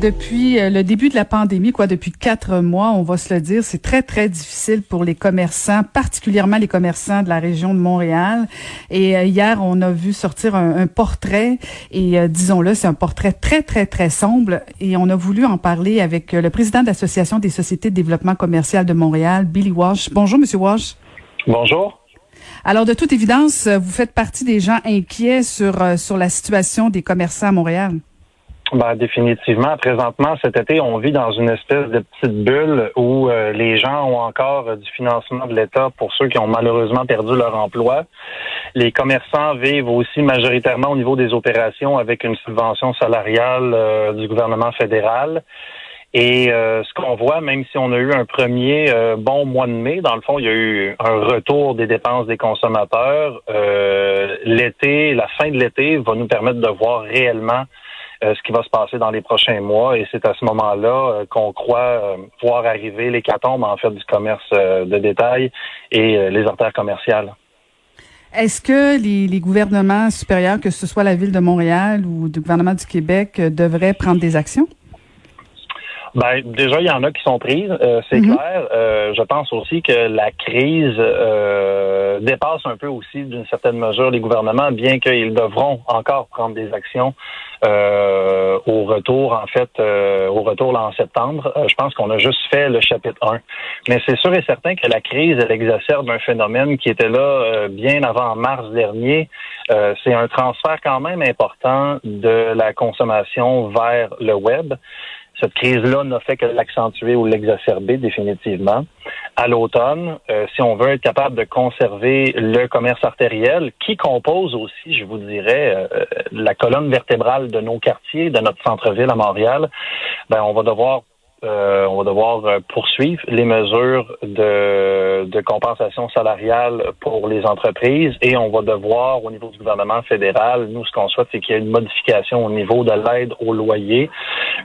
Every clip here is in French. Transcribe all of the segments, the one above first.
Depuis euh, le début de la pandémie, quoi, depuis quatre mois, on va se le dire, c'est très très difficile pour les commerçants, particulièrement les commerçants de la région de Montréal. Et euh, hier, on a vu sortir un, portrait, et euh, disons-le, c'est un portrait très très très sombre. Et on a voulu en parler avec le président de l'association des sociétés de développement commercial de Montréal, Billy Walsh. Bonjour, Monsieur Walsh. Bonjour. Alors, de toute évidence, vous faites partie des gens inquiets sur, sur la situation des commerçants à Montréal. Ben, définitivement. Présentement, cet été, on vit dans une espèce de petite bulle où euh, les gens ont encore euh, du financement de l'État pour ceux qui ont malheureusement perdu leur emploi. Les commerçants vivent aussi majoritairement au niveau des opérations avec une subvention salariale du gouvernement fédéral. Et euh, ce qu'on voit, même si on a eu un premier euh, bon mois de mai, dans le fond, il y a eu un retour des dépenses des consommateurs. Euh, l'été, la fin de l'été va nous permettre de voir réellement ce qui va se passer dans les prochains mois. Et c'est à ce moment-là qu'on croit voir arriver l'hécatombe, en fait, du commerce de détail et les artères commerciales. Est-ce que les, les, gouvernements supérieurs, que ce soit la ville de Montréal ou le gouvernement du Québec, devraient prendre des actions? Ben, déjà, il y en a qui sont prises, euh, c'est mhm. clair. Euh, je pense aussi que la crise euh, dépasse un peu aussi, d'une certaine mesure, les gouvernements, bien qu'ils devront encore prendre des actions au retour, en fait, au retour là, en septembre. je pense qu'on a juste fait le chapitre 1. Mais c'est sûr et certain que la crise, elle exacerbe un phénomène qui était là bien avant mars dernier. c'est un transfert quand même important de la consommation vers le web. Cette crise-là n'a fait que l'accentuer ou l'exacerber définitivement. À l'automne, euh, si on veut être capable de conserver le commerce artériel, qui compose aussi, je vous dirais, euh, la colonne vertébrale de nos quartiers, de notre centre-ville à Montréal, ben on va devoir euh, on va devoir euh, poursuivre les mesures de, de, compensation salariale pour les entreprises et on va devoir, au niveau du gouvernement fédéral, nous, ce qu'on souhaite, c'est qu'il y ait une modification au niveau de l'aide au loyer.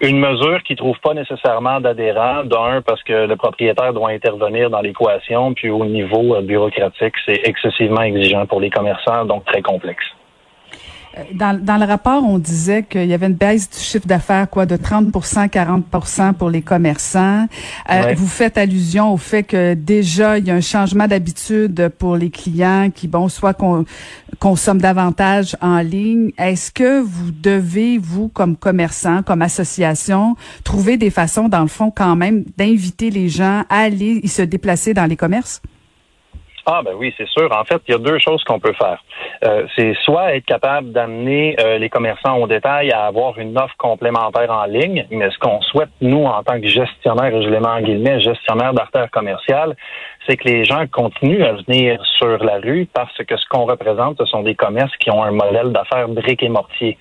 Une mesure qui trouve pas nécessairement d'adhérents, d'un, parce que le propriétaire doit intervenir dans l'équation, puis au niveau euh, bureaucratique, c'est excessivement exigeant pour les commerçants, donc très complexe. Dans, dans, le rapport, on disait qu'il y avait une baisse du chiffre d'affaires quoi de 30 40 pour les commerçants. Euh, vous faites allusion au fait que déjà il y a un changement d'habitude pour les clients qui bon soit qu'on consomment davantage en ligne. Est-ce que vous devez vous comme commerçant, comme association, trouver des façons dans le fond quand même d'inviter les gens à aller se déplacer dans les commerces? Ah ben oui, c'est sûr. En fait, il y a deux choses qu'on peut faire. Euh, c'est soit être capable d'amener euh, les commerçants au détail à avoir une offre complémentaire en ligne, mais ce qu'on souhaite, nous, en tant que gestionnaire, je l'ai mis en guillemets, gestionnaire d'artères commerciales, c'est que les gens continuent à venir sur la rue parce que ce qu'on représente, ce sont des commerces qui ont un modèle d'affaires brique et mortier.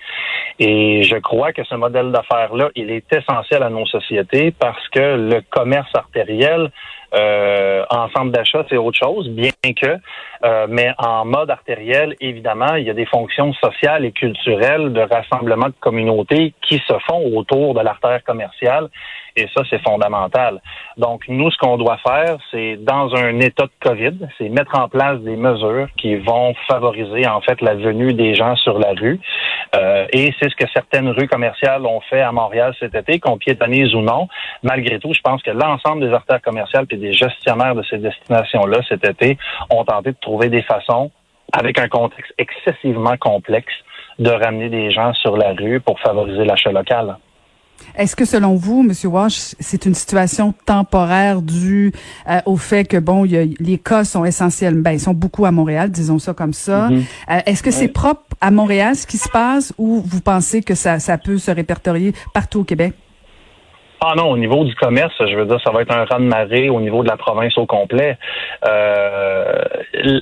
Et je crois que ce modèle d'affaires-là, il est essentiel à nos sociétés parce que le commerce artériel, en centre d'achat, c'est autre chose, bien que, euh, mais en mode artériel, évidemment, il y a des fonctions sociales et culturelles de rassemblement de communautés qui se font autour de l'artère commerciale. Et ça, c'est fondamental. Donc, nous, ce qu'on doit faire, c'est dans un état de COVID, c'est mettre en place des mesures qui vont favoriser, en fait, la venue des gens sur la rue. Euh, et c'est ce que certaines rues commerciales ont fait à Montréal cet été, qu'on piétonise ou non. Malgré tout, je pense que l'ensemble des artères commerciales et des gestionnaires de ces destinations-là cet été ont tenté de trouver des façons, avec un contexte excessivement complexe, de ramener des gens sur la rue pour favoriser l'achat local. Est-ce que selon vous, M. Walsh, c'est une situation temporaire due euh, au fait que bon, y a, les cas sont essentiels, ben ils sont beaucoup à Montréal, disons ça comme ça. Mm-hmm. Euh, est-ce que c'est propre à Montréal ce qui se passe ou vous pensez que ça, ça peut se répertorier partout au Québec? Ah non, au niveau du commerce, je veux dire, ça va être un raz de marée au niveau de la province au complet. Euh,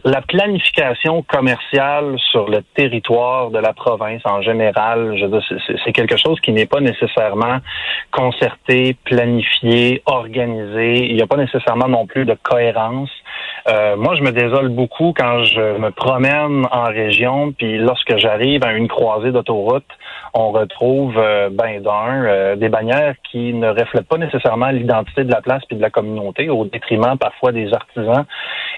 la planification commerciale sur le territoire de la province en général, je veux dire, c'est quelque chose qui n'est pas nécessairement concerté, planifié, organisé. Il n'y a pas nécessairement non plus de cohérence. Euh, moi, je me désole beaucoup quand je me promène en région, puis lorsque j'arrive à une croisée d'autoroute, on retrouve euh, ben d'un euh, des bannières qui ne reflètent pas nécessairement l'identité de la place puis de la communauté, au détriment parfois des artisans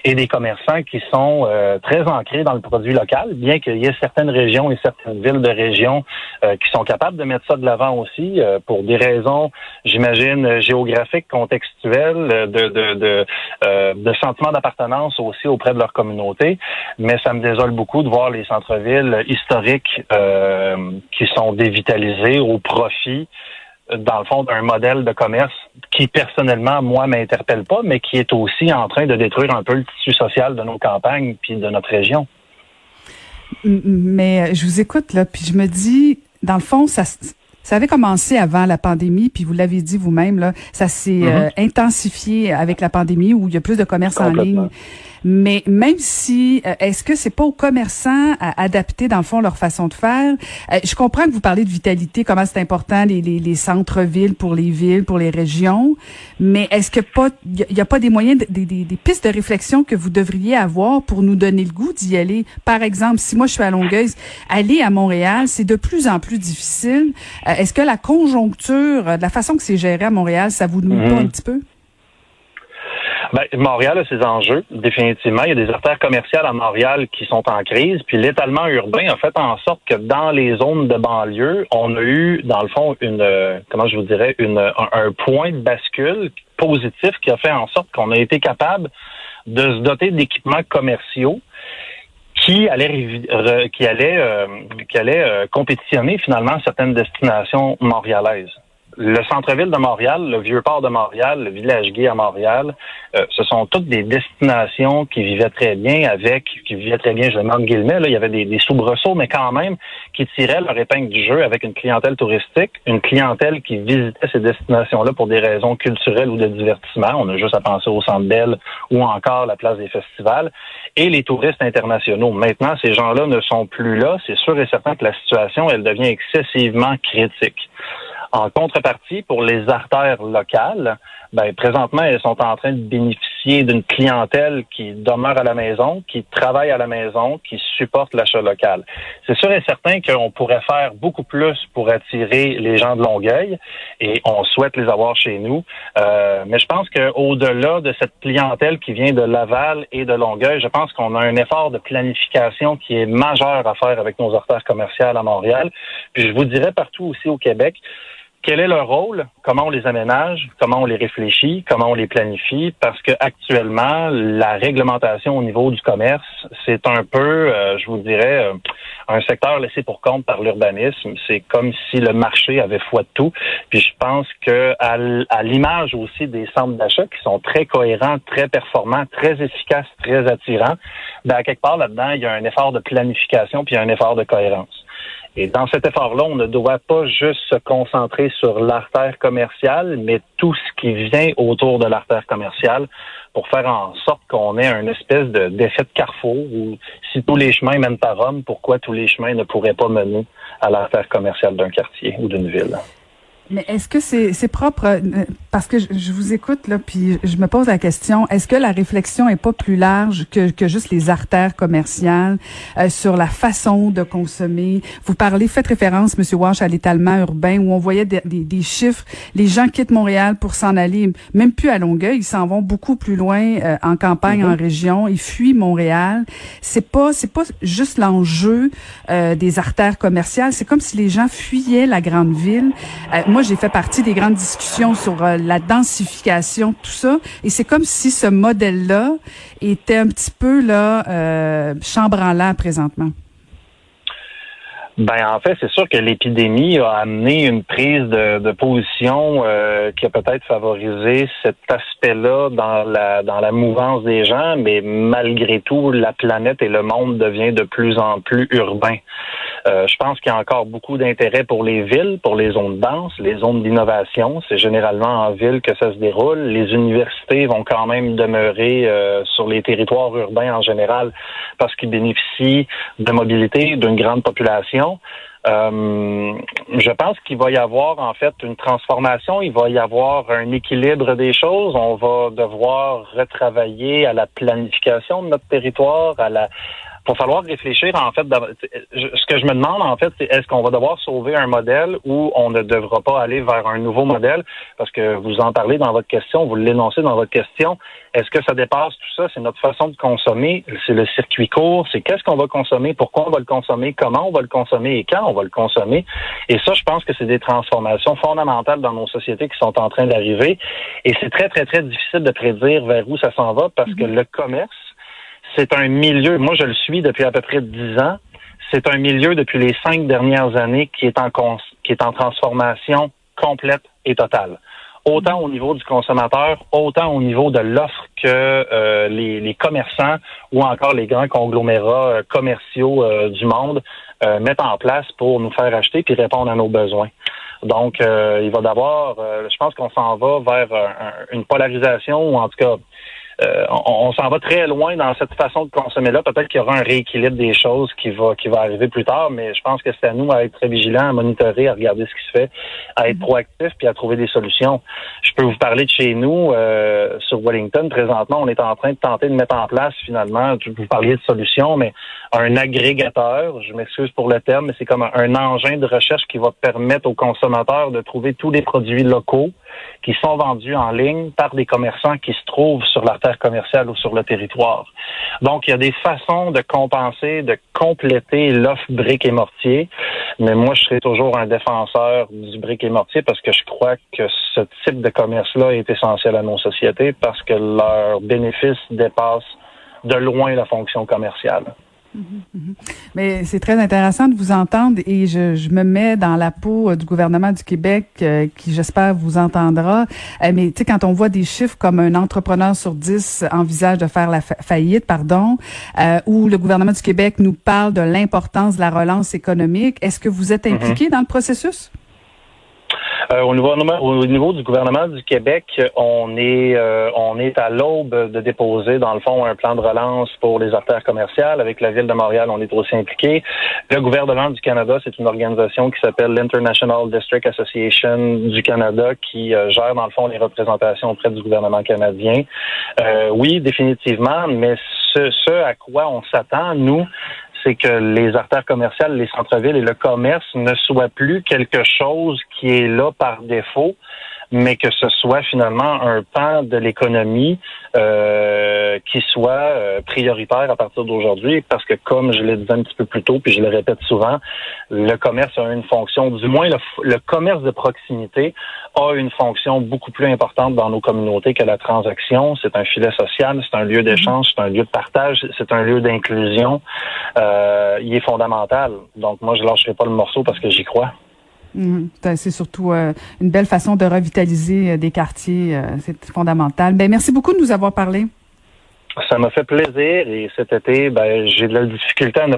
et des commerçants qui sont très ancrés dans le produit local, bien qu'il y ait certaines régions et certaines villes de région qui sont capables de mettre ça de l'avant aussi pour des raisons, j'imagine, géographiques, contextuelles, de de de, de sentiment d'appartenance aussi auprès de leur communauté. Mais ça me désole beaucoup de voir les centres-villes historiques euh, qui sont dévitalisés au profit dans le fond, d'un modèle de commerce qui, personnellement, moi, m'interpelle pas, mais qui est aussi en train de détruire un peu le tissu social de nos campagnes puis de notre région. Mais je vous écoute, là, puis je me dis, dans le fond, ça, ça avait commencé avant la pandémie, puis vous l'avez dit vous-même, là, ça s'est mm-hmm. euh, intensifié avec la pandémie où il y a plus de commerce en ligne. Mais même si, euh, est-ce que c'est pas aux commerçants à adapter dans le fond leur façon de faire? Euh, Je comprends que vous parlez de vitalité, comment c'est important les, les, les centres-villes pour les villes, pour les régions. Mais est-ce que pas, il y, a pas des moyens, des, des, des, pistes de réflexion que vous devriez avoir pour nous donner le goût d'y aller? Par exemple, si moi je suis à Longueuil, aller à Montréal, c'est de plus en plus difficile. Euh, est-ce que la conjoncture, la façon que c'est géré à Montréal, ça vous nuit pas mhm. un petit peu? Ben, Montréal a ses enjeux, définitivement. Il y a des artères commerciales à Montréal qui sont en crise. Puis l'étalement urbain a fait en sorte que dans les zones de banlieue, on a eu, dans le fond, une comment je vous dirais, une, un, point de bascule positif qui a fait en sorte qu'on a été capable de se doter d'équipements commerciaux qui allait qui allait euh, qui allait euh, compétitionner finalement certaines destinations montréalaises le centre-ville de Montréal, le vieux port de Montréal, le village gay à Montréal, euh, ce sont toutes des destinations qui vivaient très bien avec, qui vivaient très bien, je demande guillemets, là, il y avait des, des soubresauts, mais quand même, qui tiraient leur épingle du jeu avec une clientèle touristique, une clientèle qui visitait ces destinations-là pour des raisons culturelles ou de divertissement. On a juste à penser au Centre Bell ou encore la place des festivals. Et les touristes internationaux. Maintenant, ces gens-là ne sont plus là. C'est sûr et certain que la situation, elle devient excessivement critique. En contrepartie, pour les artères locales, ben, présentement, elles sont en train de bénéficier d'une clientèle qui demeure à la maison, qui travaille à la maison, qui supporte l'achat local. C'est sûr et certain qu'on pourrait faire beaucoup plus pour attirer les gens de Longueuil et on souhaite les avoir chez nous. Euh, mais je pense qu'au-delà de cette clientèle qui vient de Laval et de Longueuil, je pense qu'on a un effort de planification qui est majeur à faire avec nos artères commerciales à Montréal. Puis je vous dirais partout aussi au Québec, quel est leur rôle, comment on les aménage, comment on les réfléchit, comment on les planifie, parce que actuellement, la réglementation au niveau du commerce, c'est un peu, euh, je vous dirais, euh, un secteur laissé pour compte par l'urbanisme. C'est comme si le marché avait foi de tout. Puis je pense que à, l'image aussi des centres d'achat qui sont très cohérents, très performants, très efficaces, très attirants, ben à quelque part là-dedans, il y a un effort de planification puis un effort de cohérence. Et dans cet effort-là, on ne doit pas juste se concentrer sur l'artère commerciale, mais tout ce qui vient autour de l'artère commerciale pour faire en sorte qu'on ait un espèce d'effet de, carrefour où si tous les chemins mènent à Rome, pourquoi tous les chemins ne pourraient pas mener à l'artère commerciale d'un quartier ou d'une ville? Mais est-ce que c'est c'est propre? Euh, parce que je, vous écoute là puis je me pose la question est-ce que la réflexion est pas plus large que que juste les artères commerciales euh, sur la façon de consommer? Vous parlez faites référence monsieur Walsh à l'étalement urbain où on voyait des, des, chiffres. Les gens quittent Montréal pour s'en aller même plus à Longueuil ils s'en vont beaucoup plus loin euh, en campagne en mm-hmm. région. Ils fuient Montréal. C'est pas c'est pas juste l'enjeu des artères commerciales. C'est comme si les gens fuyaient la grande ville. Moi, j'ai fait partie des grandes discussions sur euh, la densification, tout ça. Et c'est comme si ce modèle-là était un petit peu là euh, chambranlant présentement. Ben en fait, c'est sûr que l'épidémie a amené une prise de, position euh, qui a peut-être favorisé cet aspect-là dans la dans la mouvance des gens, mais malgré tout, la planète et le monde deviennent de plus en plus urbains. Euh, je pense qu'il y a encore beaucoup d'intérêt pour les villes, pour les zones denses, les zones d'innovation. C'est généralement en ville que ça se déroule. Les universités vont quand même demeurer euh, sur les territoires urbains en général parce qu'ils bénéficient de mobilité d'une grande population. Euh, je pense qu'il va y avoir en fait une transformation, il va y avoir un équilibre des choses. On va devoir retravailler à la planification de notre territoire, à la va falloir réfléchir en fait. Ce que je me demande en fait, c'est est-ce qu'on va devoir sauver un modèle ou on ne devra pas aller vers un nouveau modèle? Parce que vous en parlez dans votre question, vous l'énoncez dans votre question. Est-ce que ça dépasse tout ça? C'est notre façon de consommer, c'est le circuit court, c'est qu'est-ce qu'on va consommer, pourquoi on va le consommer, comment on va le consommer? Et quand on va le consommer? Et ça, je pense que c'est des transformations fondamentales dans nos sociétés qui sont en train d'arriver. Et c'est très très très difficile de prédire vers où ça s'en va parce que mm-hmm. le commerce c'est un milieu, moi je le suis depuis à peu près dix ans, c'est un milieu depuis les cinq dernières années qui est en, qui est en transformation complète et totale. Autant au niveau du consommateur, autant au niveau de l'offre que euh, les, commerçants ou encore les grands conglomérats euh, commerciaux euh, du monde mettent en place pour nous faire acheter puis répondre à nos besoins. Donc, il va d'abord, je pense qu'on s'en va vers une polarisation ou en tout cas euh, on, s'en va très loin dans cette façon de consommer-là. Peut-être qu'il y aura un rééquilibre des choses qui va qui va arriver plus tard, mais je pense que c'est à nous à être très vigilants, à monitorer, à regarder ce qui se fait, à être mm-hmm. proactif puis à trouver des solutions. Je peux vous parler de chez nous euh, sur Wellington. Présentement, on est en train de tenter de mettre en place finalement. Vous parliez de solutions, mais un agrégateur. Je m'excuse pour le terme, mais c'est comme un engin de recherche qui va permettre aux consommateurs de trouver tous les produits locaux qui sont vendus en ligne par des commerçants qui se trouvent sur l'artère commerciale ou sur le territoire. Donc, il y a des façons de compenser, de compléter l'offre brique et mortier, mais moi, je serai toujours un défenseur du brique et mortier parce que je crois que ce type de commerce-là est essentiel à nos sociétés parce que leurs bénéfices dépassent de loin la fonction commerciale. Mais c'est très intéressant de vous entendre et je, me mets dans la peau euh, du gouvernement du Québec euh, qui, j'espère, vous entendra. Euh, mais tu sais, quand on voit des chiffres comme un entrepreneur sur dix envisage de faire la faillite, pardon, ou le gouvernement du Québec nous parle de l'importance de la relance économique, est-ce que vous êtes mm-hmm. impliqué dans le processus? Euh, au, niveau, au niveau du gouvernement du Québec, on est euh, on est à l'aube de déposer, dans le fond, un plan de relance pour les artères commerciales. Avec la ville de Montréal, on est aussi impliqué. Le gouvernement du Canada, c'est une organisation qui s'appelle l'International District Association du Canada qui euh, gère, dans le fond, les représentations auprès du gouvernement canadien. oui, définitivement, mais ce, ce à quoi on s'attend, nous, c'est que les artères commerciales, les centres-villes et le commerce ne soient plus quelque chose qui est là par défaut, mais que ce soit finalement un pan de l'économie euh, qui soit euh, prioritaire à partir d'aujourd'hui, parce que comme je l'ai dit un petit peu plus tôt, puis je le répète souvent, le commerce a une fonction, du moins le, commerce de proximité a une fonction beaucoup plus importante dans nos communautés que la transaction. C'est un filet social, c'est un lieu d'échange, c'est un lieu de partage, c'est un lieu d'inclusion. Euh, il est fondamental. Donc moi, je lâcherai pas le morceau parce que j'y crois. Mhm. C'est surtout euh, une belle façon de revitaliser euh, des quartiers. Euh, c'est fondamental. Ben, merci beaucoup de nous avoir parlé. Ça m'a fait plaisir et cet été, ben, j'ai de la difficulté à ne